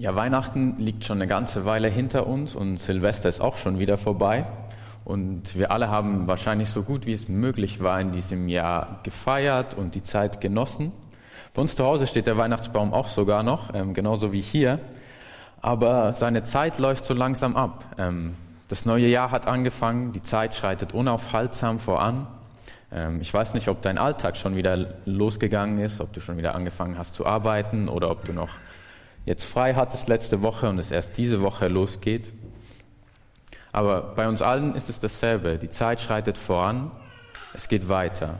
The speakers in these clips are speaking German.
Ja, Weihnachten liegt schon eine ganze Weile hinter uns und Silvester ist auch schon wieder vorbei. Und wir alle haben wahrscheinlich so gut wie es möglich war in diesem Jahr gefeiert und die Zeit genossen. Bei uns zu Hause steht der Weihnachtsbaum auch sogar noch, ähm, genauso wie hier. Aber seine Zeit läuft so langsam ab. Ähm, das neue Jahr hat angefangen, die Zeit schreitet unaufhaltsam voran. Ähm, ich weiß nicht, ob dein Alltag schon wieder losgegangen ist, ob du schon wieder angefangen hast zu arbeiten oder ob du noch jetzt frei hattest letzte Woche und es erst diese Woche losgeht. Aber bei uns allen ist es dasselbe. Die Zeit schreitet voran, es geht weiter.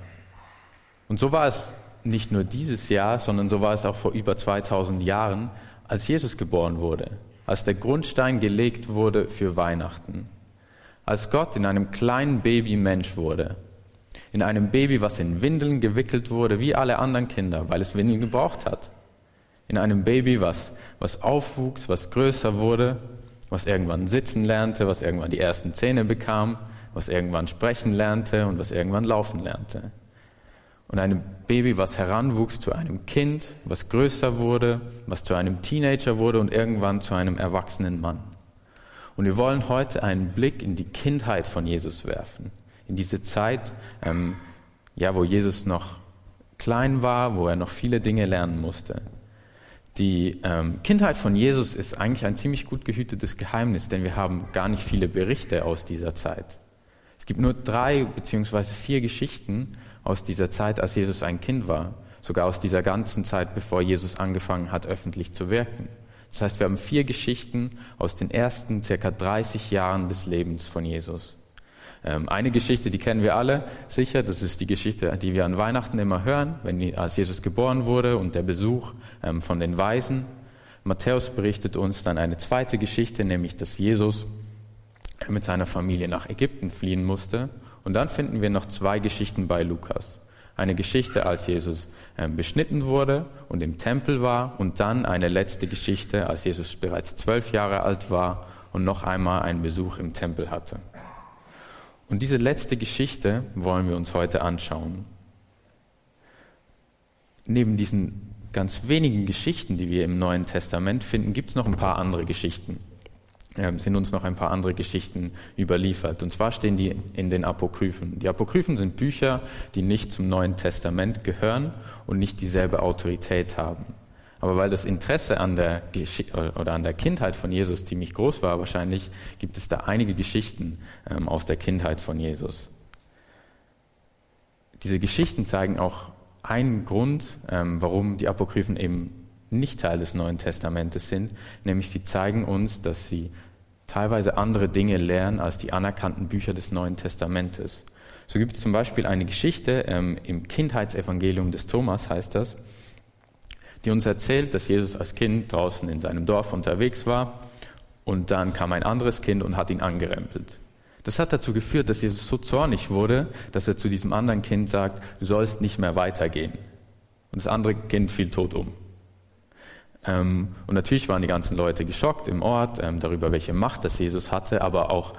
Und so war es nicht nur dieses Jahr, sondern so war es auch vor über 2000 Jahren, als Jesus geboren wurde, als der Grundstein gelegt wurde für Weihnachten, als Gott in einem kleinen Baby Mensch wurde, in einem Baby, was in Windeln gewickelt wurde, wie alle anderen Kinder, weil es Windeln gebraucht hat in einem Baby, was, was aufwuchs, was größer wurde, was irgendwann sitzen lernte, was irgendwann die ersten Zähne bekam, was irgendwann sprechen lernte und was irgendwann laufen lernte. Und einem Baby, was heranwuchs zu einem Kind, was größer wurde, was zu einem Teenager wurde und irgendwann zu einem erwachsenen Mann. Und wir wollen heute einen Blick in die Kindheit von Jesus werfen, in diese Zeit, ähm, ja, wo Jesus noch klein war, wo er noch viele Dinge lernen musste. Die ähm, Kindheit von Jesus ist eigentlich ein ziemlich gut gehütetes Geheimnis, denn wir haben gar nicht viele Berichte aus dieser Zeit. Es gibt nur drei beziehungsweise vier Geschichten aus dieser Zeit, als Jesus ein Kind war, sogar aus dieser ganzen Zeit, bevor Jesus angefangen hat, öffentlich zu wirken. Das heißt, wir haben vier Geschichten aus den ersten circa 30 Jahren des Lebens von Jesus. Ähm, eine Geschichte, die kennen wir alle sicher, das ist die Geschichte, die wir an Weihnachten immer hören, wenn, als Jesus geboren wurde und der Besuch ähm, von den Weisen. Matthäus berichtet uns dann eine zweite Geschichte, nämlich dass Jesus mit seiner Familie nach Ägypten fliehen musste. Und dann finden wir noch zwei Geschichten bei Lukas. Eine Geschichte, als Jesus ähm, beschnitten wurde und im Tempel war und dann eine letzte Geschichte, als Jesus bereits zwölf Jahre alt war und noch einmal einen Besuch im Tempel hatte. Und diese letzte Geschichte wollen wir uns heute anschauen. Neben diesen ganz wenigen Geschichten, die wir im Neuen Testament finden, gibt es noch ein paar andere Geschichten. Ähm, sind uns noch ein paar andere Geschichten überliefert. Und zwar stehen die in den Apokryphen. Die Apokryphen sind Bücher, die nicht zum Neuen Testament gehören und nicht dieselbe Autorität haben. Aber weil das Interesse an der, Gesch oder an der Kindheit von Jesus ziemlich groß war, wahrscheinlich gibt es da einige Geschichten ähm, aus der Kindheit von Jesus. Diese Geschichten zeigen auch einen Grund, ähm, warum die Apokryphen eben nicht Teil des Neuen Testamentes sind, nämlich sie zeigen uns, dass sie teilweise andere Dinge lernen als die anerkannten Bücher des Neuen Testamentes. So gibt es zum Beispiel eine Geschichte ähm, im Kindheitsevangelium des Thomas, heißt das, die uns erzählt, dass Jesus als Kind draußen in seinem Dorf unterwegs war und dann kam ein anderes Kind und hat ihn angerempelt. Das hat dazu geführt, dass Jesus so zornig wurde, dass er zu diesem anderen Kind sagt, du sollst nicht mehr weitergehen. Und das andere Kind fiel tot um. Ähm, und natürlich waren die ganzen Leute geschockt im Ort ähm, darüber, welche Macht das Jesus hatte, aber auch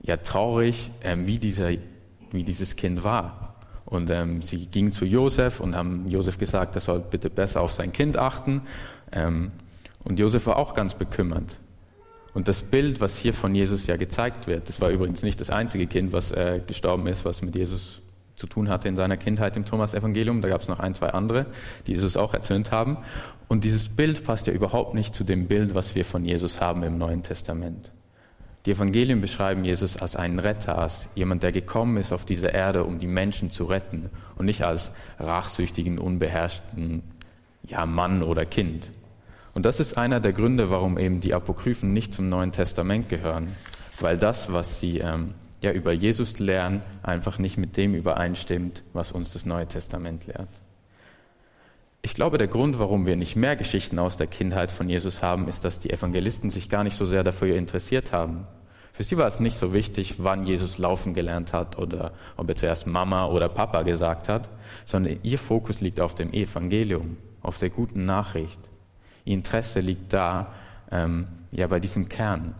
ja traurig, ähm, wie, dieser, wie dieses Kind war. Und ähm, sie gingen zu Josef und haben Josef gesagt, er soll bitte besser auf sein Kind achten. Ähm, und Josef war auch ganz bekümmert. Und das Bild, was hier von Jesus ja gezeigt wird, das war übrigens nicht das einzige Kind, was äh, gestorben ist, was mit Jesus zu tun hatte in seiner Kindheit im Thomas-Evangelium. Da gab es noch ein, zwei andere, die Jesus auch erzürnt haben. Und dieses Bild passt ja überhaupt nicht zu dem Bild, was wir von Jesus haben im Neuen Testament. Die Evangelien beschreiben Jesus als einen Retter, als jemand, der gekommen ist auf diese Erde, um die Menschen zu retten und nicht als rachsüchtigen, unbeherrschten ja, Mann oder Kind. Und das ist einer der Gründe, warum eben die Apokryphen nicht zum Neuen Testament gehören, weil das, was sie ähm, ja über Jesus lernen, einfach nicht mit dem übereinstimmt, was uns das Neue Testament lehrt. Ich glaube, der Grund, warum wir nicht mehr Geschichten aus der Kindheit von Jesus haben, ist, dass die Evangelisten sich gar nicht so sehr dafür interessiert haben. Für sie war es nicht so wichtig, wann Jesus laufen gelernt hat oder ob er zuerst Mama oder Papa gesagt hat, sondern ihr Fokus liegt auf dem Evangelium, auf der guten Nachricht. Ihr Interesse liegt da, ähm, ja, bei diesem Kern.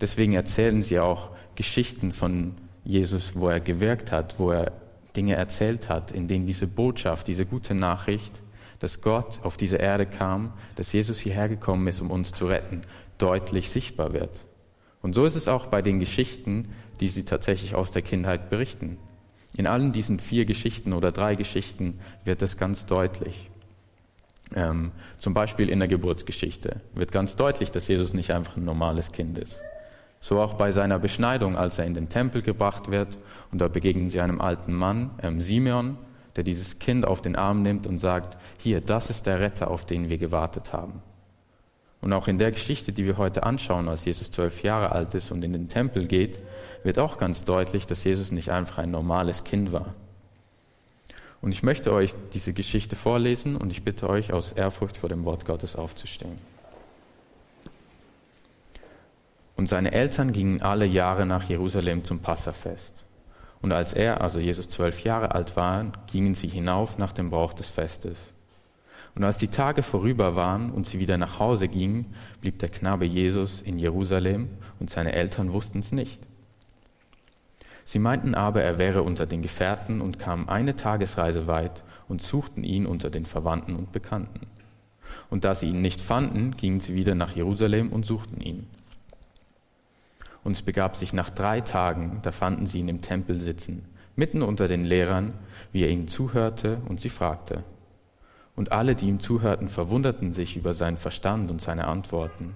Deswegen erzählen sie auch Geschichten von Jesus, wo er gewirkt hat, wo er Dinge erzählt hat, in denen diese Botschaft, diese gute Nachricht dass Gott auf diese Erde kam, dass Jesus hierher gekommen ist, um uns zu retten, deutlich sichtbar wird. Und so ist es auch bei den Geschichten, die sie tatsächlich aus der Kindheit berichten. In allen diesen vier Geschichten oder drei Geschichten wird das ganz deutlich. Ähm, zum Beispiel in der Geburtsgeschichte wird ganz deutlich, dass Jesus nicht einfach ein normales Kind ist. So auch bei seiner Beschneidung, als er in den Tempel gebracht wird und da begegnen sie einem alten Mann, ähm, Simeon, der dieses Kind auf den Arm nimmt und sagt, hier, das ist der Retter, auf den wir gewartet haben. Und auch in der Geschichte, die wir heute anschauen, als Jesus zwölf Jahre alt ist und in den Tempel geht, wird auch ganz deutlich, dass Jesus nicht einfach ein normales Kind war. Und ich möchte euch diese Geschichte vorlesen und ich bitte euch aus Ehrfurcht vor dem Wort Gottes aufzustehen. Und seine Eltern gingen alle Jahre nach Jerusalem zum Passafest. Und als er, also Jesus, zwölf Jahre alt war, gingen sie hinauf nach dem Brauch des Festes. Und als die Tage vorüber waren und sie wieder nach Hause gingen, blieb der Knabe Jesus in Jerusalem und seine Eltern wussten es nicht. Sie meinten aber, er wäre unter den Gefährten und kamen eine Tagesreise weit und suchten ihn unter den Verwandten und Bekannten. Und da sie ihn nicht fanden, gingen sie wieder nach Jerusalem und suchten ihn. Und es begab sich nach drei Tagen, da fanden sie ihn im Tempel sitzen, mitten unter den Lehrern, wie er ihnen zuhörte und sie fragte. Und alle, die ihm zuhörten, verwunderten sich über seinen Verstand und seine Antworten.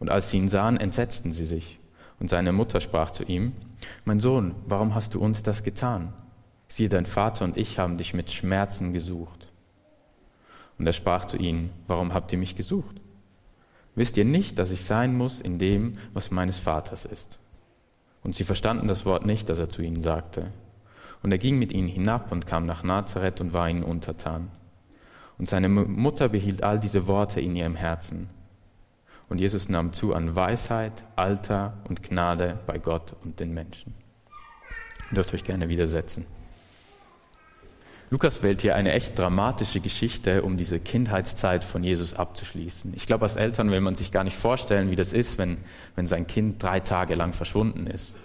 Und als sie ihn sahen, entsetzten sie sich. Und seine Mutter sprach zu ihm, Mein Sohn, warum hast du uns das getan? Siehe, dein Vater und ich haben dich mit Schmerzen gesucht. Und er sprach zu ihnen, Warum habt ihr mich gesucht? Wisst ihr nicht, dass ich sein muss in dem, was meines Vaters ist? Und sie verstanden das Wort nicht, das er zu ihnen sagte. Und er ging mit ihnen hinab und kam nach Nazareth und war ihnen untertan. Und seine Mutter behielt all diese Worte in ihrem Herzen. Und Jesus nahm zu an Weisheit, Alter und Gnade bei Gott und den Menschen. Ihr dürft euch gerne widersetzen. Lukas wählt hier eine echt dramatische Geschichte, um diese Kindheitszeit von Jesus abzuschließen. Ich glaube, als Eltern will man sich gar nicht vorstellen, wie das ist, wenn, wenn sein Kind drei Tage lang verschwunden ist.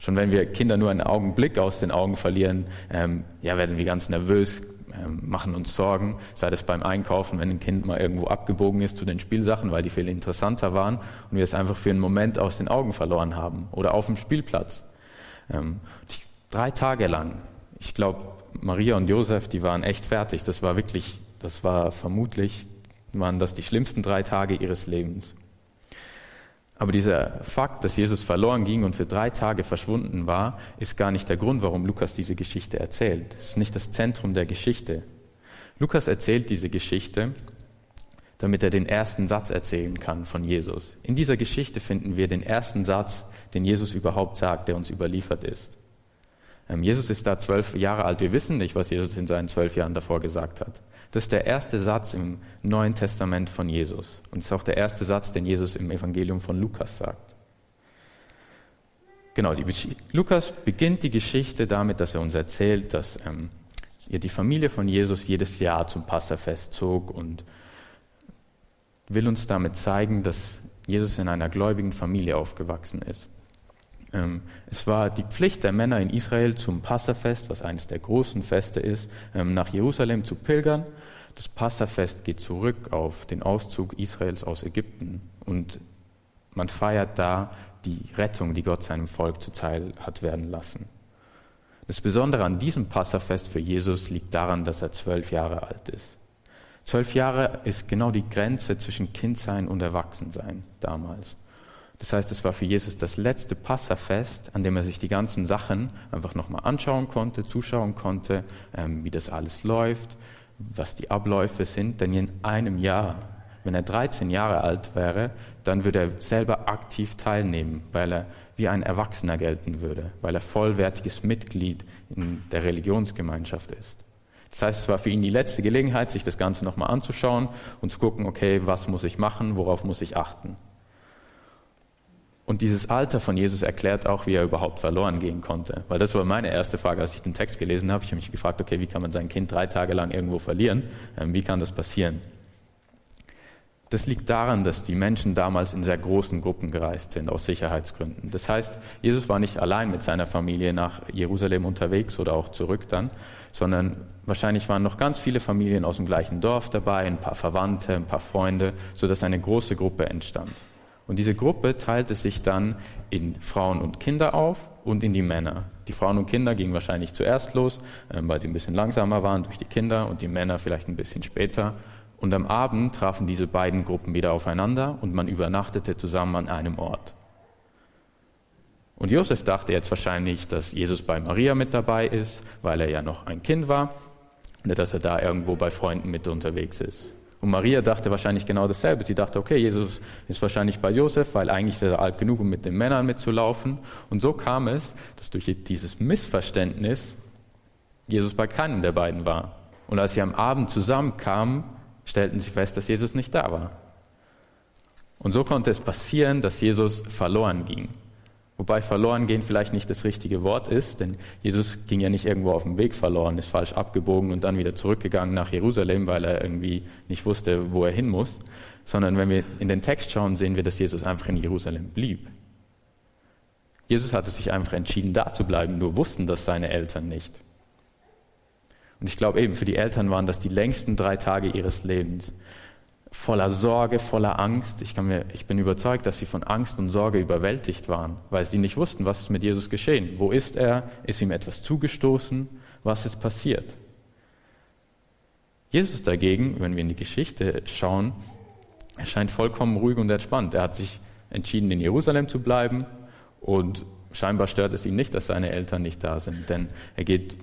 Schon wenn wir Kinder nur einen Augenblick aus den Augen verlieren, ähm, ja, werden wir ganz nervös, ähm, machen uns Sorgen, sei das beim Einkaufen, wenn ein Kind mal irgendwo abgebogen ist zu den Spielsachen, weil die viel interessanter waren und wir es einfach für einen Moment aus den Augen verloren haben oder auf dem Spielplatz. Ähm, drei Tage lang. Ich glaube, Maria und Josef, die waren echt fertig. Das war wirklich, das war vermutlich, waren das die schlimmsten drei Tage ihres Lebens. Aber dieser Fakt, dass Jesus verloren ging und für drei Tage verschwunden war, ist gar nicht der Grund, warum Lukas diese Geschichte erzählt. Es ist nicht das Zentrum der Geschichte. Lukas erzählt diese Geschichte, damit er den ersten Satz erzählen kann von Jesus. In dieser Geschichte finden wir den ersten Satz, den Jesus überhaupt sagt, der uns überliefert ist. Ähm, Jesus ist da zwölf Jahre alt. Wir wissen nicht, was Jesus in seinen zwölf Jahren davor gesagt hat. Das ist der erste Satz im Neuen Testament von Jesus. Und es ist auch der erste Satz, den Jesus im Evangelium von Lukas sagt. Genau, die, Lukas beginnt die Geschichte damit, dass er uns erzählt, dass ähm, die Familie von Jesus jedes Jahr zum Passafest zog und will uns damit zeigen, dass Jesus in einer gläubigen Familie aufgewachsen ist. Ähm, es war die Pflicht der Männer in Israel zum Passafest, was eines der großen Feste ist, ähm, nach Jerusalem zu pilgern. Das Passafest geht zurück auf den Auszug Israels aus Ägypten und man feiert da die Rettung, die Gott seinem Volk zuteil hat werden lassen. Das Besondere an diesem Passafest für Jesus liegt daran, dass er zwölf Jahre alt ist. Zwölf Jahre ist genau die Grenze zwischen Kindsein und Erwachsensein damals. Das heißt, es war für Jesus das letzte Passafest, an dem er sich die ganzen Sachen einfach nochmal anschauen konnte, zuschauen konnte, ähm, wie das alles läuft, was die Abläufe sind. Denn in einem Jahr, wenn er 13 Jahre alt wäre, dann würde er selber aktiv teilnehmen, weil er wie ein Erwachsener gelten würde, weil er vollwertiges Mitglied in der Religionsgemeinschaft ist. Das heißt, es war für ihn die letzte Gelegenheit, sich das Ganze nochmal anzuschauen und zu gucken, okay, was muss ich machen, worauf muss ich achten. Und dieses Alter von Jesus erklärt auch, wie er überhaupt verloren gehen konnte. Weil das war meine erste Frage, als ich den Text gelesen habe. Ich habe mich gefragt, okay, wie kann man sein Kind drei Tage lang irgendwo verlieren? Ähm, wie kann das passieren? Das liegt daran, dass die Menschen damals in sehr großen Gruppen gereist sind, aus Sicherheitsgründen. Das heißt, Jesus war nicht allein mit seiner Familie nach Jerusalem unterwegs oder auch zurück dann, sondern wahrscheinlich waren noch ganz viele Familien aus dem gleichen Dorf dabei, ein paar Verwandte, ein paar Freunde, sodass eine große Gruppe entstand. Und diese Gruppe teilte sich dann in Frauen und Kinder auf und in die Männer. Die Frauen und Kinder gingen wahrscheinlich zuerst los, ähm, weil sie ein bisschen langsamer waren durch die Kinder und die Männer vielleicht ein bisschen später. Und am Abend trafen diese beiden Gruppen wieder aufeinander und man übernachtete zusammen an einem Ort. Und Josef dachte jetzt wahrscheinlich, dass Jesus bei Maria mit dabei ist, weil er ja noch ein Kind war, und dass er da irgendwo bei Freunden mit unterwegs ist. Und Maria dachte wahrscheinlich genau dasselbe. Sie dachte, okay, Jesus ist wahrscheinlich bei Josef, weil eigentlich ist er alt genug, um mit den Männern mitzulaufen. Und so kam es, dass durch dieses Missverständnis Jesus bei keinem der beiden war. Und als sie am Abend zusammenkamen, stellten sie fest, dass Jesus nicht da war. Und so konnte es passieren, dass Jesus verloren ging. Wobei verloren gehen vielleicht nicht das richtige Wort ist, denn Jesus ging ja nicht irgendwo auf dem Weg verloren, ist falsch abgebogen und dann wieder zurückgegangen nach Jerusalem, weil er irgendwie nicht wusste, wo er hin muss, sondern wenn wir in den Text schauen, sehen wir, dass Jesus einfach in Jerusalem blieb. Jesus hatte sich einfach entschieden, da zu bleiben, nur wussten das seine Eltern nicht. Und ich glaube eben, für die Eltern waren das die längsten drei Tage ihres Lebens voller Sorge, voller Angst. Ich, mir, ich, bin überzeugt, dass sie von Angst und Sorge überwältigt waren, weil sie nicht wussten, was ist mit Jesus geschehen. Wo ist er? Ist ihm etwas zugestoßen? Was ist passiert? Jesus dagegen, wenn wir in die Geschichte schauen, erscheint vollkommen ruhig und entspannt. Er hat sich entschieden, in Jerusalem zu bleiben und scheinbar stört es ihn nicht, dass seine Eltern nicht da sind, denn er geht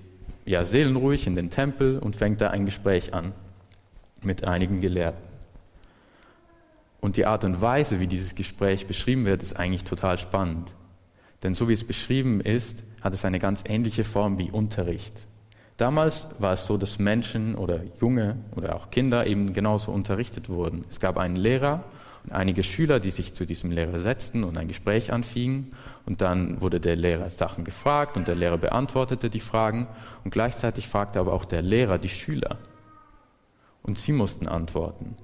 ja seelenruhig in den Tempel und fängt da ein Gespräch an mit einigen Gelehrten. Und die Art und Weise, wie dieses Gespräch beschrieben wird, ist eigentlich total spannend. Denn so wie es beschrieben ist, hat es eine ganz ähnliche Form wie Unterricht. Damals war es so, dass Menschen oder Junge oder auch Kinder eben genauso unterrichtet wurden. Es gab einen Lehrer und einige Schüler, die sich zu diesem Lehrer setzten und ein Gespräch anfingen. Und dann wurde der Lehrer Sachen gefragt und der Lehrer beantwortete die Fragen. Und gleichzeitig fragte aber auch der Lehrer die Schüler. Und sie mussten antworten.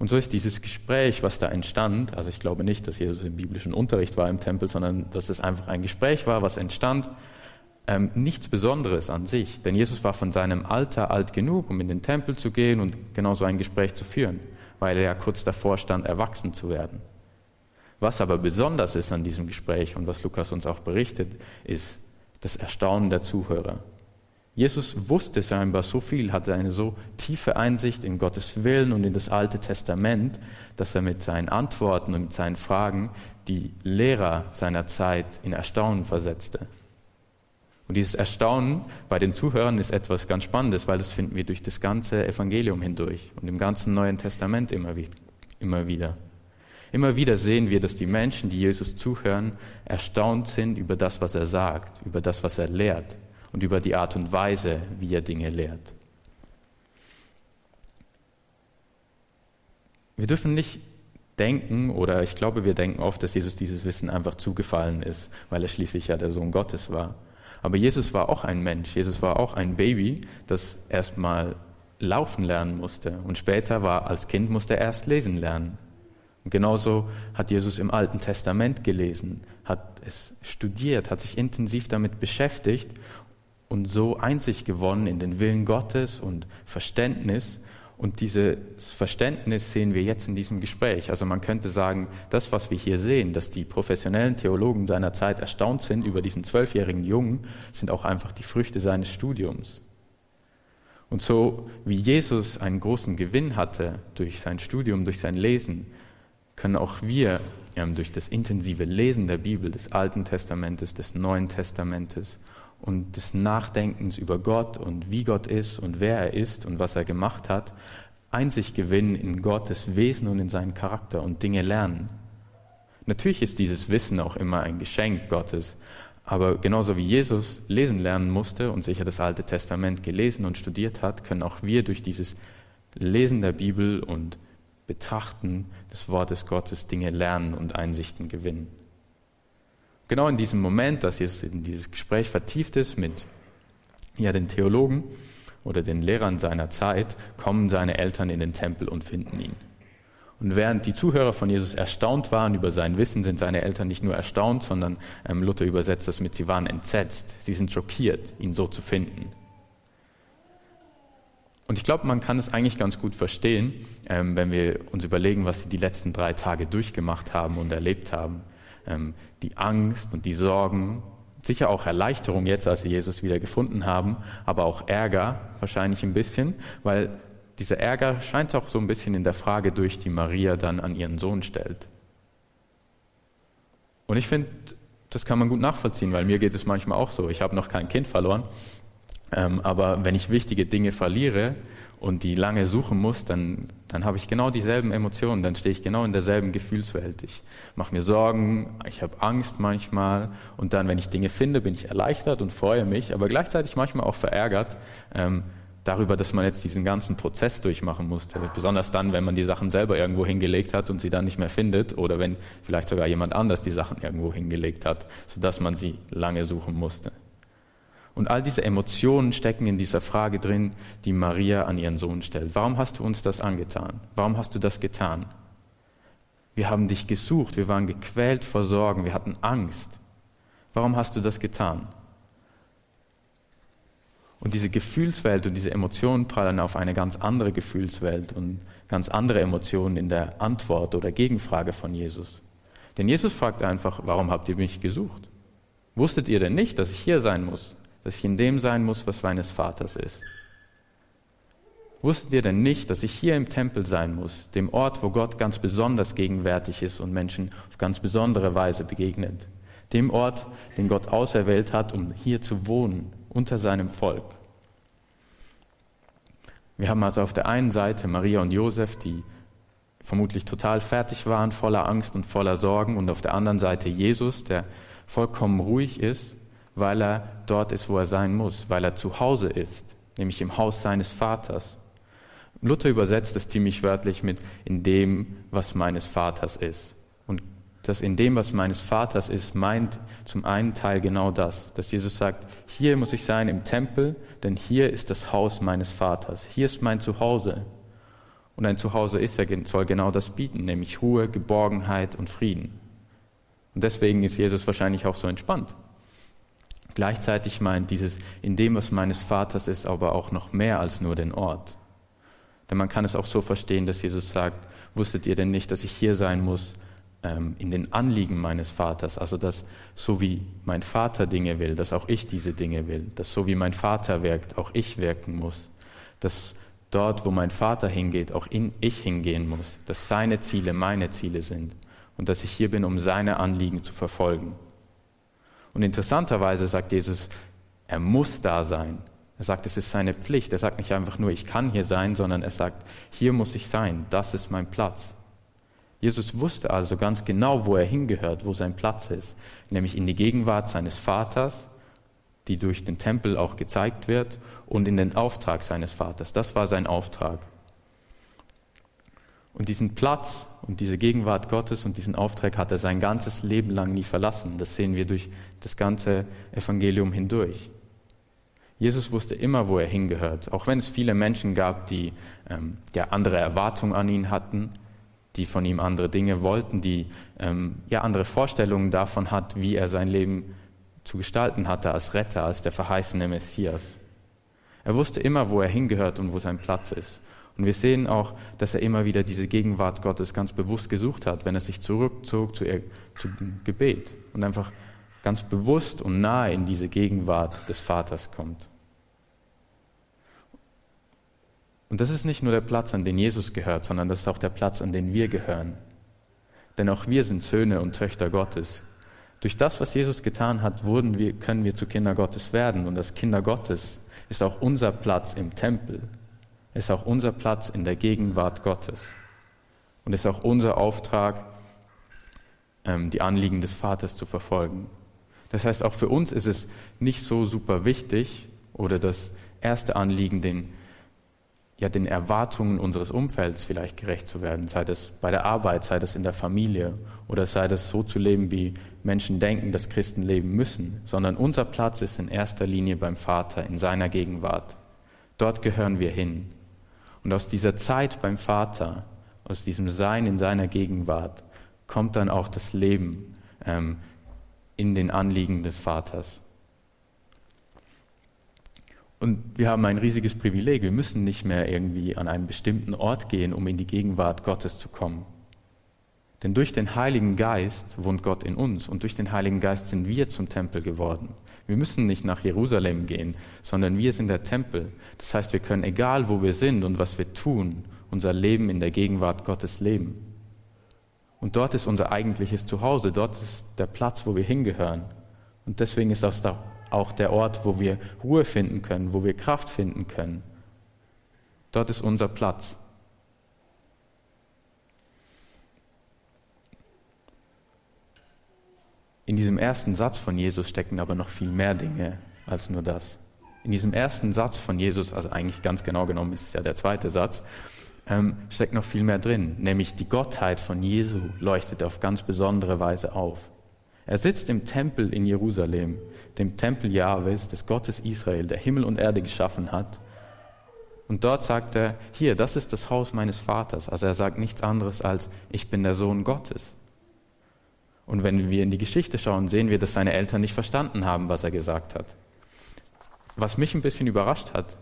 Und so ist dieses Gespräch, was da entstand, also ich glaube nicht, dass Jesus im biblischen Unterricht war im Tempel, sondern dass es einfach ein Gespräch war, was entstand, ähm, nichts Besonderes an sich. Denn Jesus war von seinem Alter alt genug, um in den Tempel zu gehen und genau so ein Gespräch zu führen, weil er ja kurz davor stand, erwachsen zu werden. Was aber besonders ist an diesem Gespräch und was Lukas uns auch berichtet, ist das Erstaunen der Zuhörer. Jesus wusste scheinbar so viel, hatte eine so tiefe Einsicht in Gottes Willen und in das Alte Testament, dass er mit seinen Antworten und mit seinen Fragen die Lehrer seiner Zeit in Erstaunen versetzte. Und dieses Erstaunen bei den Zuhörern ist etwas ganz Spannendes, weil das finden wir durch das ganze Evangelium hindurch und im ganzen Neuen Testament immer, immer wieder. Immer wieder sehen wir, dass die Menschen, die Jesus zuhören, erstaunt sind über das, was er sagt, über das, was er lehrt und über die Art und Weise, wie er Dinge lehrt. Wir dürfen nicht denken, oder ich glaube, wir denken oft, dass Jesus dieses Wissen einfach zugefallen ist, weil er schließlich ja der Sohn Gottes war. Aber Jesus war auch ein Mensch, Jesus war auch ein Baby, das erstmal laufen lernen musste. Und später war als Kind musste er erst lesen lernen. Und genauso hat Jesus im Alten Testament gelesen, hat es studiert, hat sich intensiv damit beschäftigt und so Einsicht gewonnen in den Willen Gottes und Verständnis. Und dieses Verständnis sehen wir jetzt in diesem Gespräch. Also man könnte sagen, das, was wir hier sehen, dass die professionellen Theologen seiner Zeit erstaunt sind über diesen zwölfjährigen Jungen, sind auch einfach die Früchte seines Studiums. Und so wie Jesus einen großen Gewinn hatte durch sein Studium, durch sein Lesen, können auch wir ähm, durch das intensive Lesen der Bibel, des Alten Testamentes, des Neuen Testamentes und des Nachdenkens über Gott und wie Gott ist und wer er ist und was er gemacht hat, Einsicht gewinnen in Gottes Wesen und in seinen Charakter und Dinge lernen. Natürlich ist dieses Wissen auch immer ein Geschenk Gottes, aber genauso wie Jesus lesen lernen musste und sicher das Alte Testament gelesen und studiert hat, können auch wir durch dieses Lesen der Bibel und Betrachten des Wortes Gottes Dinge lernen und Einsichten gewinnen. Genau in diesem Moment, dass Jesus in dieses Gespräch vertieft ist mit ja, den Theologen oder den Lehrern seiner Zeit, kommen seine Eltern in den Tempel und finden ihn. Und während die Zuhörer von Jesus erstaunt waren über sein Wissen, sind seine Eltern nicht nur erstaunt, sondern ähm, Luther übersetzt das mit, sie waren entsetzt, sie sind schockiert, ihn so zu finden. Und ich glaube, man kann es eigentlich ganz gut verstehen, ähm, wenn wir uns überlegen, was sie die letzten drei Tage durchgemacht haben und erlebt haben. Ähm, die Angst und die Sorgen, sicher auch Erleichterung jetzt, als sie Jesus wieder gefunden haben, aber auch Ärger wahrscheinlich ein bisschen, weil dieser Ärger scheint auch so ein bisschen in der Frage durch, die Maria dann an ihren Sohn stellt. Und ich finde, das kann man gut nachvollziehen, weil mir geht es manchmal auch so. Ich habe noch kein Kind verloren, ähm, aber wenn ich wichtige Dinge verliere und die lange suchen muss, dann, dann habe ich genau dieselben Emotionen, dann stehe ich genau in derselben Gefühlswelt. Ich mache mir Sorgen, ich habe Angst manchmal und dann, wenn ich Dinge finde, bin ich erleichtert und freue mich, aber gleichzeitig manchmal auch verärgert ähm, darüber, dass man jetzt diesen ganzen Prozess durchmachen musste. Besonders dann, wenn man die Sachen selber irgendwo hingelegt hat und sie dann nicht mehr findet oder wenn vielleicht sogar jemand anders die Sachen irgendwo hingelegt hat, sodass man sie lange suchen musste. Und all diese Emotionen stecken in dieser Frage drin, die Maria an ihren Sohn stellt. Warum hast du uns das angetan? Warum hast du das getan? Wir haben dich gesucht, wir waren gequält vor Sorgen, wir hatten Angst. Warum hast du das getan? Und diese Gefühlswelt und diese Emotionen prallen auf eine ganz andere Gefühlswelt und ganz andere Emotionen in der Antwort oder Gegenfrage von Jesus. Denn Jesus fragt einfach, warum habt ihr mich gesucht? Wusstet ihr denn nicht, dass ich hier sein muss? Dass ich in dem sein muss, was meines Vaters ist. Wusstet ihr denn nicht, dass ich hier im Tempel sein muss, dem Ort, wo Gott ganz besonders gegenwärtig ist und Menschen auf ganz besondere Weise begegnet? Dem Ort, den Gott auserwählt hat, um hier zu wohnen, unter seinem Volk. Wir haben also auf der einen Seite Maria und Josef, die vermutlich total fertig waren, voller Angst und voller Sorgen, und auf der anderen Seite Jesus, der vollkommen ruhig ist weil er dort ist, wo er sein muss, weil er zu Hause ist, nämlich im Haus seines Vaters. Luther übersetzt es ziemlich wörtlich mit in dem, was meines Vaters ist. Und das in dem, was meines Vaters ist, meint zum einen Teil genau das, dass Jesus sagt, hier muss ich sein im Tempel, denn hier ist das Haus meines Vaters, hier ist mein Zuhause. Und ein Zuhause ist er, soll genau das bieten, nämlich Ruhe, Geborgenheit und Frieden. Und deswegen ist Jesus wahrscheinlich auch so entspannt, Gleichzeitig meint dieses in dem, was meines Vaters ist, aber auch noch mehr als nur den Ort. Denn man kann es auch so verstehen, dass Jesus sagt, wusstet ihr denn nicht, dass ich hier sein muss ähm, in den Anliegen meines Vaters? Also dass so wie mein Vater Dinge will, dass auch ich diese Dinge will. Dass so wie mein Vater wirkt, auch ich wirken muss. Dass dort, wo mein Vater hingeht, auch in, ich hingehen muss. Dass seine Ziele meine Ziele sind. Und dass ich hier bin, um seine Anliegen zu verfolgen. Und interessanterweise sagt Jesus, er muss da sein. Er sagt, es ist seine Pflicht. Er sagt nicht einfach nur, ich kann hier sein, sondern er sagt, hier muss ich sein, das ist mein Platz. Jesus wusste also ganz genau, wo er hingehört, wo sein Platz ist, nämlich in die Gegenwart seines Vaters, die durch den Tempel auch gezeigt wird, und in den Auftrag seines Vaters. Das war sein Auftrag. Und diesen Platz und diese Gegenwart Gottes und diesen Auftrag hat er sein ganzes Leben lang nie verlassen. Das sehen wir durch das ganze Evangelium hindurch. Jesus wusste immer, wo er hingehört, auch wenn es viele Menschen gab, die ähm, ja, andere Erwartungen an ihn hatten, die von ihm andere Dinge wollten, die ähm, ja, andere Vorstellungen davon hat, wie er sein Leben zu gestalten hatte als Retter, als der verheißene Messias. Er wusste immer, wo er hingehört und wo sein Platz ist. Und wir sehen auch, dass er immer wieder diese Gegenwart Gottes ganz bewusst gesucht hat, wenn er sich zurückzog zu, zum Gebet und einfach ganz bewusst und nahe in diese Gegenwart des Vaters kommt. Und das ist nicht nur der Platz, an den Jesus gehört, sondern das ist auch der Platz, an den wir gehören. Denn auch wir sind Söhne und Töchter Gottes. Durch das, was Jesus getan hat, wurden wir, können wir zu Kinder Gottes werden. Und das Kinder Gottes ist auch unser Platz im Tempel, ist auch unser Platz in der Gegenwart Gottes und ist auch unser Auftrag, ähm, die Anliegen des Vaters zu verfolgen. Das heißt, auch für uns ist es nicht so super wichtig oder das erste Anliegen, den, ja, den Erwartungen unseres Umfelds vielleicht gerecht zu werden, sei das bei der Arbeit, sei das in der Familie oder sei das so zu leben, wie Menschen denken, dass Christen leben müssen, sondern unser Platz ist in erster Linie beim Vater, in seiner Gegenwart. Dort gehören wir hin. Und aus dieser Zeit beim Vater, aus diesem Sein in seiner Gegenwart, kommt dann auch das Leben ähm, in den Anliegen des Vaters. Und wir haben ein riesiges Privileg. Wir müssen nicht mehr irgendwie an einen bestimmten Ort gehen, um in die Gegenwart Gottes zu kommen. Denn durch den Heiligen Geist wohnt Gott in uns und durch den Heiligen Geist sind wir zum Tempel geworden. Wir müssen nicht nach Jerusalem gehen, sondern wir sind der Tempel. Das heißt, wir können, egal wo wir sind und was wir tun, unser Leben in der Gegenwart Gottes leben. Und dort ist unser eigentliches Zuhause, dort ist der Platz, wo wir hingehören. Und deswegen ist das auch der Ort, wo wir Ruhe finden können, wo wir Kraft finden können. Dort ist unser Platz. In diesem ersten Satz von Jesus stecken aber noch viel mehr Dinge als nur das. In diesem ersten Satz von Jesus, also eigentlich ganz genau genommen ist es ja der zweite Satz, ähm, steckt noch viel mehr drin, nämlich die Gottheit von Jesu leuchtet auf ganz besondere Weise auf. Er sitzt im Tempel in Jerusalem, dem Tempel Jahwes, des Gottes Israel, der Himmel und Erde geschaffen hat. Und dort sagt er, hier, das ist das Haus meines Vaters. Also er sagt nichts anderes als, ich bin der Sohn Gottes. Und wenn wir in die Geschichte schauen, sehen wir, dass seine Eltern nicht verstanden haben, was er gesagt hat. Was mich ein bisschen überrascht hat,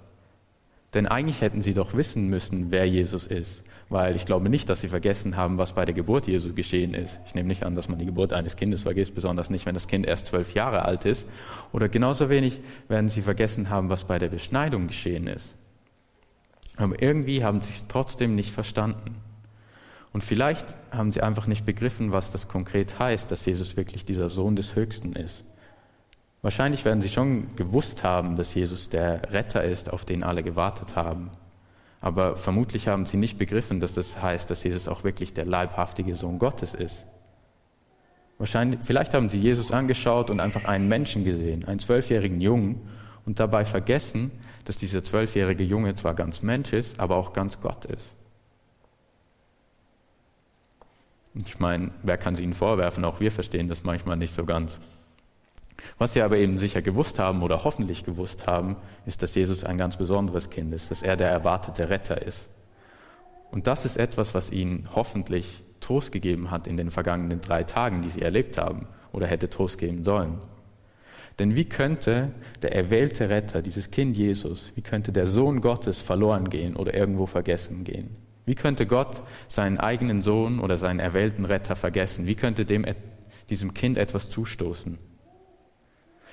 denn eigentlich hätten sie doch wissen müssen, wer Jesus ist. Weil ich glaube nicht, dass sie vergessen haben, was bei der Geburt Jesu geschehen ist. Ich nehme nicht an, dass man die Geburt eines Kindes vergisst, besonders nicht, wenn das Kind erst zwölf Jahre alt ist. Oder genauso wenig werden sie vergessen haben, was bei der Beschneidung geschehen ist. Aber irgendwie haben sie es trotzdem nicht verstanden. Und vielleicht haben sie einfach nicht begriffen, was das konkret heißt, dass Jesus wirklich dieser Sohn des Höchsten ist. Wahrscheinlich werden sie schon gewusst haben, dass Jesus der Retter ist, auf den alle gewartet haben. Aber vermutlich haben sie nicht begriffen, dass das heißt, dass Jesus auch wirklich der leibhaftige Sohn Gottes ist. Wahrscheinlich, vielleicht haben sie Jesus angeschaut und einfach einen Menschen gesehen, einen zwölfjährigen Jungen, und dabei vergessen, dass dieser zwölfjährige Junge zwar ganz Mensch ist, aber auch ganz Gott ist. Ich meine, wer kann sie ihnen vorwerfen? Auch wir verstehen das manchmal nicht so ganz. Was sie aber eben sicher gewusst haben oder hoffentlich gewusst haben, ist, dass Jesus ein ganz besonderes Kind ist, dass er der erwartete Retter ist. Und das ist etwas, was ihnen hoffentlich Trost gegeben hat in den vergangenen drei Tagen, die sie erlebt haben oder hätte Trost geben sollen. Denn wie könnte der erwählte Retter, dieses Kind Jesus, wie könnte der Sohn Gottes verloren gehen oder irgendwo vergessen gehen? Wie könnte Gott seinen eigenen Sohn oder seinen erwählten Retter vergessen? Wie könnte dem, diesem Kind etwas zustoßen?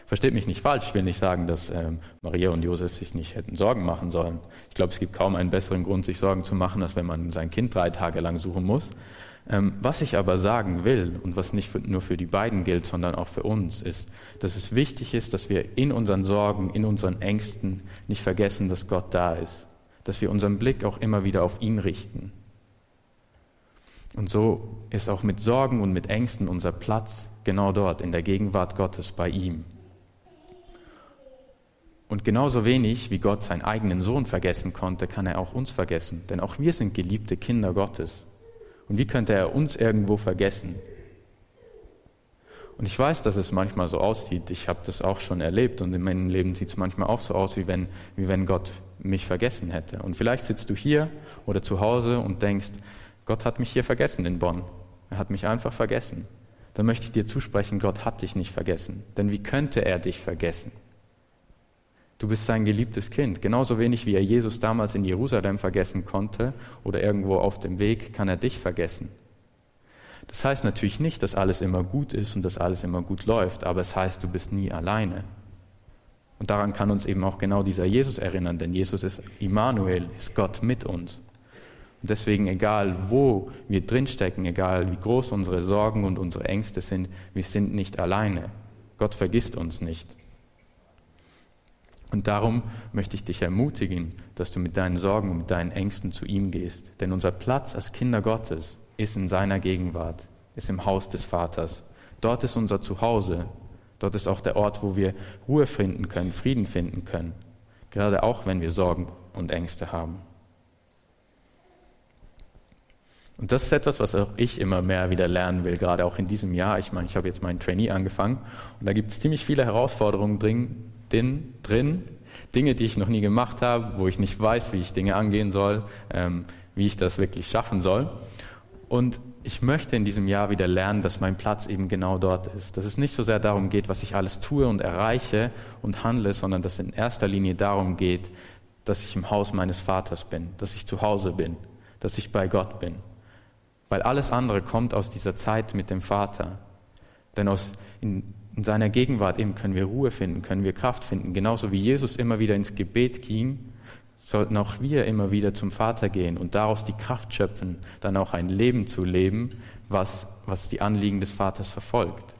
Versteht mich nicht falsch, ich will nicht sagen, dass ähm, Maria und Josef sich nicht hätten Sorgen machen sollen. Ich glaube, es gibt kaum einen besseren Grund, sich Sorgen zu machen, als wenn man sein Kind drei Tage lang suchen muss. Ähm, was ich aber sagen will und was nicht für, nur für die beiden gilt, sondern auch für uns, ist, dass es wichtig ist, dass wir in unseren Sorgen, in unseren Ängsten nicht vergessen, dass Gott da ist. Dass wir unseren Blick auch immer wieder auf ihn richten. Und so ist auch mit Sorgen und mit Ängsten unser Platz genau dort, in der Gegenwart Gottes bei ihm. Und genauso wenig wie Gott seinen eigenen Sohn vergessen konnte, kann er auch uns vergessen. Denn auch wir sind geliebte Kinder Gottes. Und wie könnte er uns irgendwo vergessen? Und ich weiß, dass es manchmal so aussieht. Ich habe das auch schon erlebt und in meinem Leben sieht es manchmal auch so aus, wie wenn, wie wenn Gott mich vergessen hätte. Und vielleicht sitzt du hier oder zu Hause und denkst, Gott hat mich hier vergessen in Bonn. Er hat mich einfach vergessen. Dann möchte ich dir zusprechen, Gott hat dich nicht vergessen. Denn wie könnte er dich vergessen? Du bist sein geliebtes Kind. Genauso wenig wie er Jesus damals in Jerusalem vergessen konnte oder irgendwo auf dem Weg, kann er dich vergessen. Das heißt natürlich nicht, dass alles immer gut ist und dass alles immer gut läuft, aber es heißt, du bist nie alleine. Und daran kann uns eben auch genau dieser Jesus erinnern, denn Jesus ist Immanuel, ist Gott mit uns. Und deswegen, egal wo wir drinstecken, egal wie groß unsere Sorgen und unsere Ängste sind, wir sind nicht alleine. Gott vergisst uns nicht. Und darum möchte ich dich ermutigen, dass du mit deinen Sorgen und mit deinen Ängsten zu ihm gehst. Denn unser Platz als Kinder Gottes ist in seiner Gegenwart, ist im Haus des Vaters. Dort ist unser Zuhause. Dort ist auch der Ort, wo wir Ruhe finden können, Frieden finden können. Gerade auch, wenn wir Sorgen und Ängste haben. Und das ist etwas, was auch ich immer mehr wieder lernen will, gerade auch in diesem Jahr. Ich meine, ich habe jetzt meinen Trainee angefangen und da gibt es ziemlich viele Herausforderungen drin, drin, Dinge, die ich noch nie gemacht habe, wo ich nicht weiß, wie ich Dinge angehen soll, ähm, wie ich das wirklich schaffen soll. Und ich möchte in diesem Jahr wieder lernen, dass mein Platz eben genau dort ist. Dass es nicht so sehr darum geht, was ich alles tue und erreiche und handle, sondern dass es in erster Linie darum geht, dass ich im Haus meines Vaters bin, dass ich zu Hause bin, dass ich bei Gott bin. Weil alles andere kommt aus dieser Zeit mit dem Vater. Denn aus, in, in seiner Gegenwart eben können wir Ruhe finden, können wir Kraft finden. Genauso wie Jesus immer wieder ins Gebet ging, sollten auch wir immer wieder zum Vater gehen und daraus die Kraft schöpfen, dann auch ein Leben zu leben, was, was die Anliegen des Vaters verfolgt.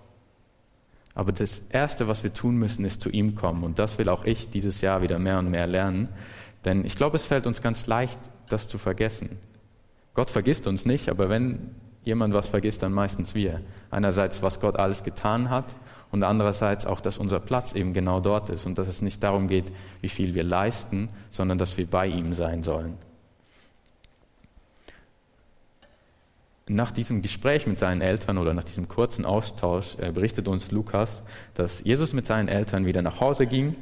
Aber das Erste, was wir tun müssen, ist zu ihm kommen. Und das will auch ich dieses Jahr wieder mehr und mehr lernen. Denn ich glaube, es fällt uns ganz leicht, das zu vergessen. Gott vergisst uns nicht, aber wenn jemand was vergisst, dann meistens wir. Einerseits, was Gott alles getan hat und andererseits auch, dass unser Platz eben genau dort ist und dass es nicht darum geht, wie viel wir leisten, sondern dass wir bei ihm sein sollen. Nach diesem Gespräch mit seinen Eltern oder nach diesem kurzen Austausch äh, berichtet uns Lukas, dass Jesus mit seinen Eltern wieder nach Hause ging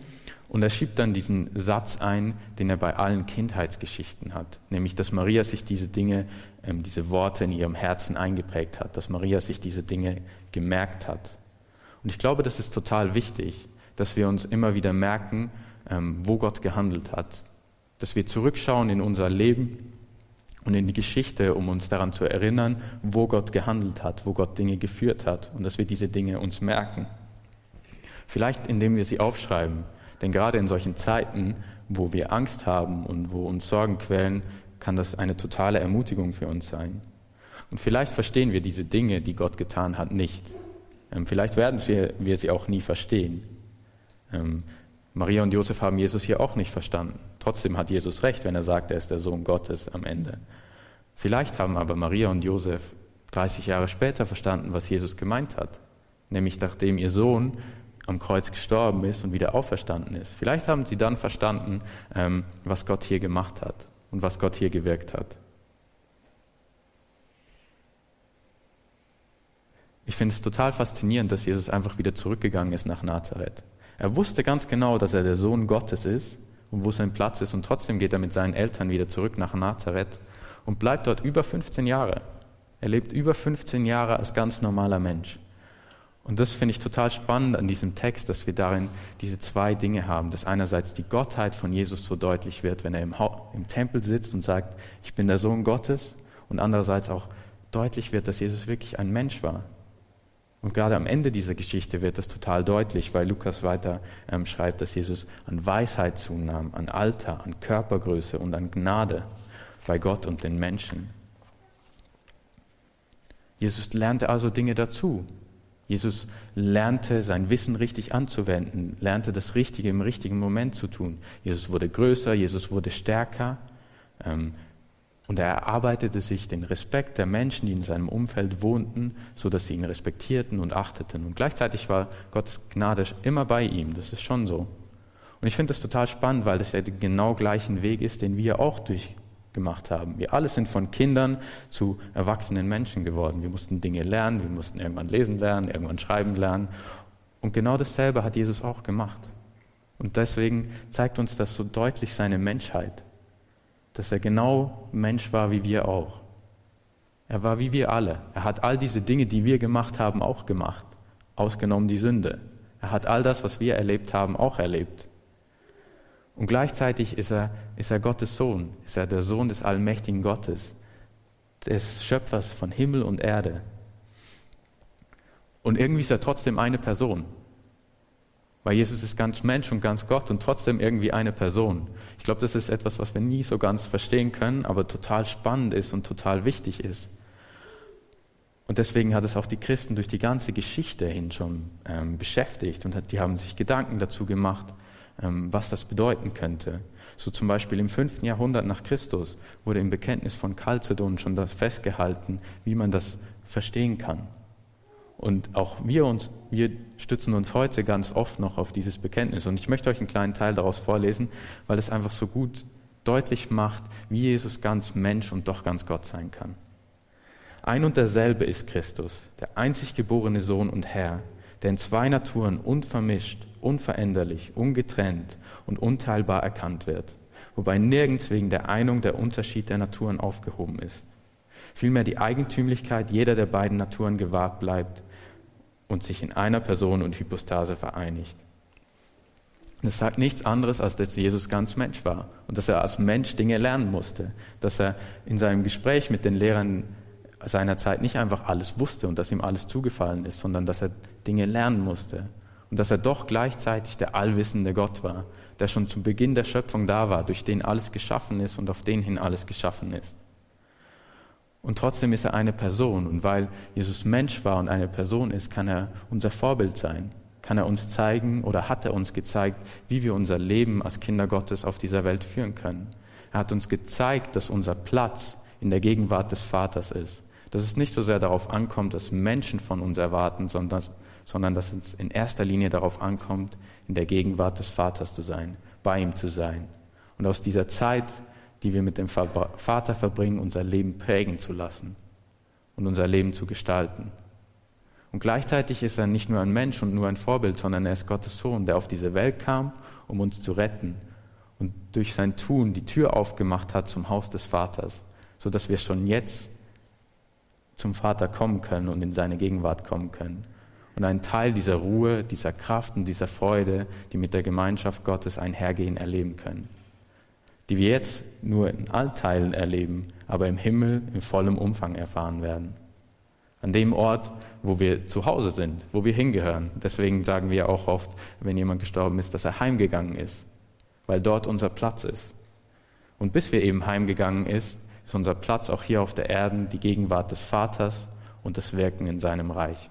und er schiebt dann diesen Satz ein, den er bei allen Kindheitsgeschichten hat, nämlich dass Maria sich diese Dinge, ähm, diese Worte in ihrem Herzen eingeprägt hat, dass Maria sich diese Dinge gemerkt hat. Und ich glaube, das ist total wichtig, dass wir uns immer wieder merken, ähm, wo Gott gehandelt hat. Dass wir zurückschauen in unser Leben und in die Geschichte, um uns daran zu erinnern, wo Gott gehandelt hat, wo Gott Dinge geführt hat und dass wir diese Dinge uns merken. Vielleicht indem wir sie aufschreiben, denn gerade in solchen Zeiten, wo wir Angst haben und wo uns Sorgen quälen, kann das eine totale Ermutigung für uns sein. Und vielleicht verstehen wir diese Dinge, die Gott getan hat, nicht. Ähm, vielleicht werden wir, sie auch nie verstehen. Ähm, Maria und Josef haben Jesus hier auch nicht verstanden. Trotzdem hat Jesus recht, wenn er sagt, er ist der Sohn Gottes am Ende. Vielleicht haben aber Maria und Josef 30 Jahre später verstanden, was Jesus gemeint hat. Nämlich nachdem ihr Sohn am Kreuz gestorben ist und wieder auferstanden ist. Vielleicht haben sie dann verstanden, ähm, was Gott hier gemacht hat und was Gott hier gewirkt hat. Ich finde es total faszinierend, dass Jesus einfach wieder zurückgegangen ist nach Nazareth. Er wusste ganz genau, dass er der Sohn Gottes ist und wo sein Platz ist und trotzdem geht er mit seinen Eltern wieder zurück nach Nazareth und bleibt dort über 15 Jahre. Er lebt über 15 Jahre als ganz normaler Mensch. Und das finde ich total spannend an diesem Text, dass wir darin diese zwei Dinge haben. Dass einerseits die Gottheit von Jesus so deutlich wird, wenn er im, im Tempel sitzt und sagt, ich bin der Sohn Gottes. Und andererseits auch deutlich wird, dass Jesus wirklich ein Mensch war. Und gerade am Ende dieser Geschichte wird das total deutlich, weil Lukas weiter ähm, schreibt, dass Jesus an Weisheit zunahm, an Alter, an Körpergröße und an Gnade bei Gott und den Menschen. Jesus lernte also Dinge dazu. Jesus lernte sein Wissen richtig anzuwenden, lernte das Richtige im richtigen Moment zu tun. Jesus wurde größer, Jesus wurde stärker. Ähm, und er erarbeitete sich den Respekt der Menschen, die in seinem Umfeld wohnten, so dass sie ihn respektierten und achteten. Und gleichzeitig war Gottes Gnade immer bei ihm. Das ist schon so. Und ich finde das total spannend, weil das der genau gleichen Weg ist, den wir auch durchgemacht haben. Wir alle sind von Kindern zu erwachsenen Menschen geworden. Wir mussten Dinge lernen, wir mussten irgendwann lesen lernen, irgendwann schreiben lernen. Und genau dasselbe hat Jesus auch gemacht. Und deswegen zeigt uns das so deutlich seine Menschheit dass er genau Mensch war wie wir auch. Er war wie wir alle. Er hat all diese Dinge, die wir gemacht haben, auch gemacht, ausgenommen die Sünde. Er hat all das, was wir erlebt haben, auch erlebt. Und gleichzeitig ist er, ist er Gottes Sohn, ist er der Sohn des allmächtigen Gottes, des Schöpfers von Himmel und Erde. Und irgendwie ist er trotzdem eine Person. Weil Jesus ist ganz Mensch und ganz Gott und trotzdem irgendwie eine Person. Ich glaube, das ist etwas, was wir nie so ganz verstehen können, aber total spannend ist und total wichtig ist. Und deswegen hat es auch die Christen durch die ganze Geschichte hin schon ähm, beschäftigt und hat, die haben sich Gedanken dazu gemacht, ähm, was das bedeuten könnte. So zum Beispiel im 5. Jahrhundert nach Christus wurde im Bekenntnis von Chalcedon schon das festgehalten, wie man das verstehen kann. Und auch wir, uns, wir stützen uns heute ganz oft noch auf dieses Bekenntnis. Und ich möchte euch einen kleinen Teil daraus vorlesen, weil es einfach so gut deutlich macht, wie Jesus ganz Mensch und doch ganz Gott sein kann. Ein und derselbe ist Christus, der einzig geborene Sohn und Herr, der in zwei Naturen unvermischt, unveränderlich, ungetrennt und unteilbar erkannt wird, wobei nirgends wegen der Einung der Unterschied der Naturen aufgehoben ist. vielmehr die Eigentümlichkeit jeder der beiden Naturen gewahrt bleibt und sich in einer Person und Hypostase vereinigt. Das sagt nichts anderes, als dass Jesus ganz Mensch war und dass er als Mensch Dinge lernen musste, dass er in seinem Gespräch mit den Lehrern seiner Zeit nicht einfach alles wusste und dass ihm alles zugefallen ist, sondern dass er Dinge lernen musste und dass er doch gleichzeitig der allwissende Gott war, der schon zu Beginn der Schöpfung da war, durch den alles geschaffen ist und auf den hin alles geschaffen ist. Und trotzdem ist er eine Person und weil Jesus Mensch war und eine Person ist, kann er unser Vorbild sein kann er uns zeigen oder hat er uns gezeigt, wie wir unser Leben als Kinder Gottes auf dieser Welt führen können. Er hat uns gezeigt, dass unser Platz in der Gegenwart des Vaters ist. Dass es nicht so sehr darauf ankommt, dass Menschen von uns erwarten, sondern, sondern dass es in erster Linie darauf ankommt, in der Gegenwart des Vaters zu sein, bei ihm zu sein. Und aus dieser Zeit, die wir mit dem Vater verbringen, unser Leben prägen zu lassen und unser Leben zu gestalten. Und gleichzeitig ist er nicht nur ein Mensch und nur ein Vorbild, sondern er ist Gottes Sohn, der auf diese Welt kam, um uns zu retten und durch sein Tun die Tür aufgemacht hat zum Haus des Vaters, sodass wir schon jetzt zum Vater kommen können und in seine Gegenwart kommen können. Und einen Teil dieser Ruhe, dieser Kraft und dieser Freude, die mit der Gemeinschaft Gottes einhergehen, erleben können. Die wir jetzt nur in Allteilen erleben, aber im Himmel in vollem Umfang erfahren werden. An dem Ort, wo wir zu Hause sind, wo wir hingehören. Deswegen sagen wir auch oft, wenn jemand gestorben ist, dass er heimgegangen ist, weil dort unser Platz ist. Und bis wir eben heimgegangen ist, ist unser Platz auch hier auf der Erde die Gegenwart des Vaters und das Wirken in seinem Reich.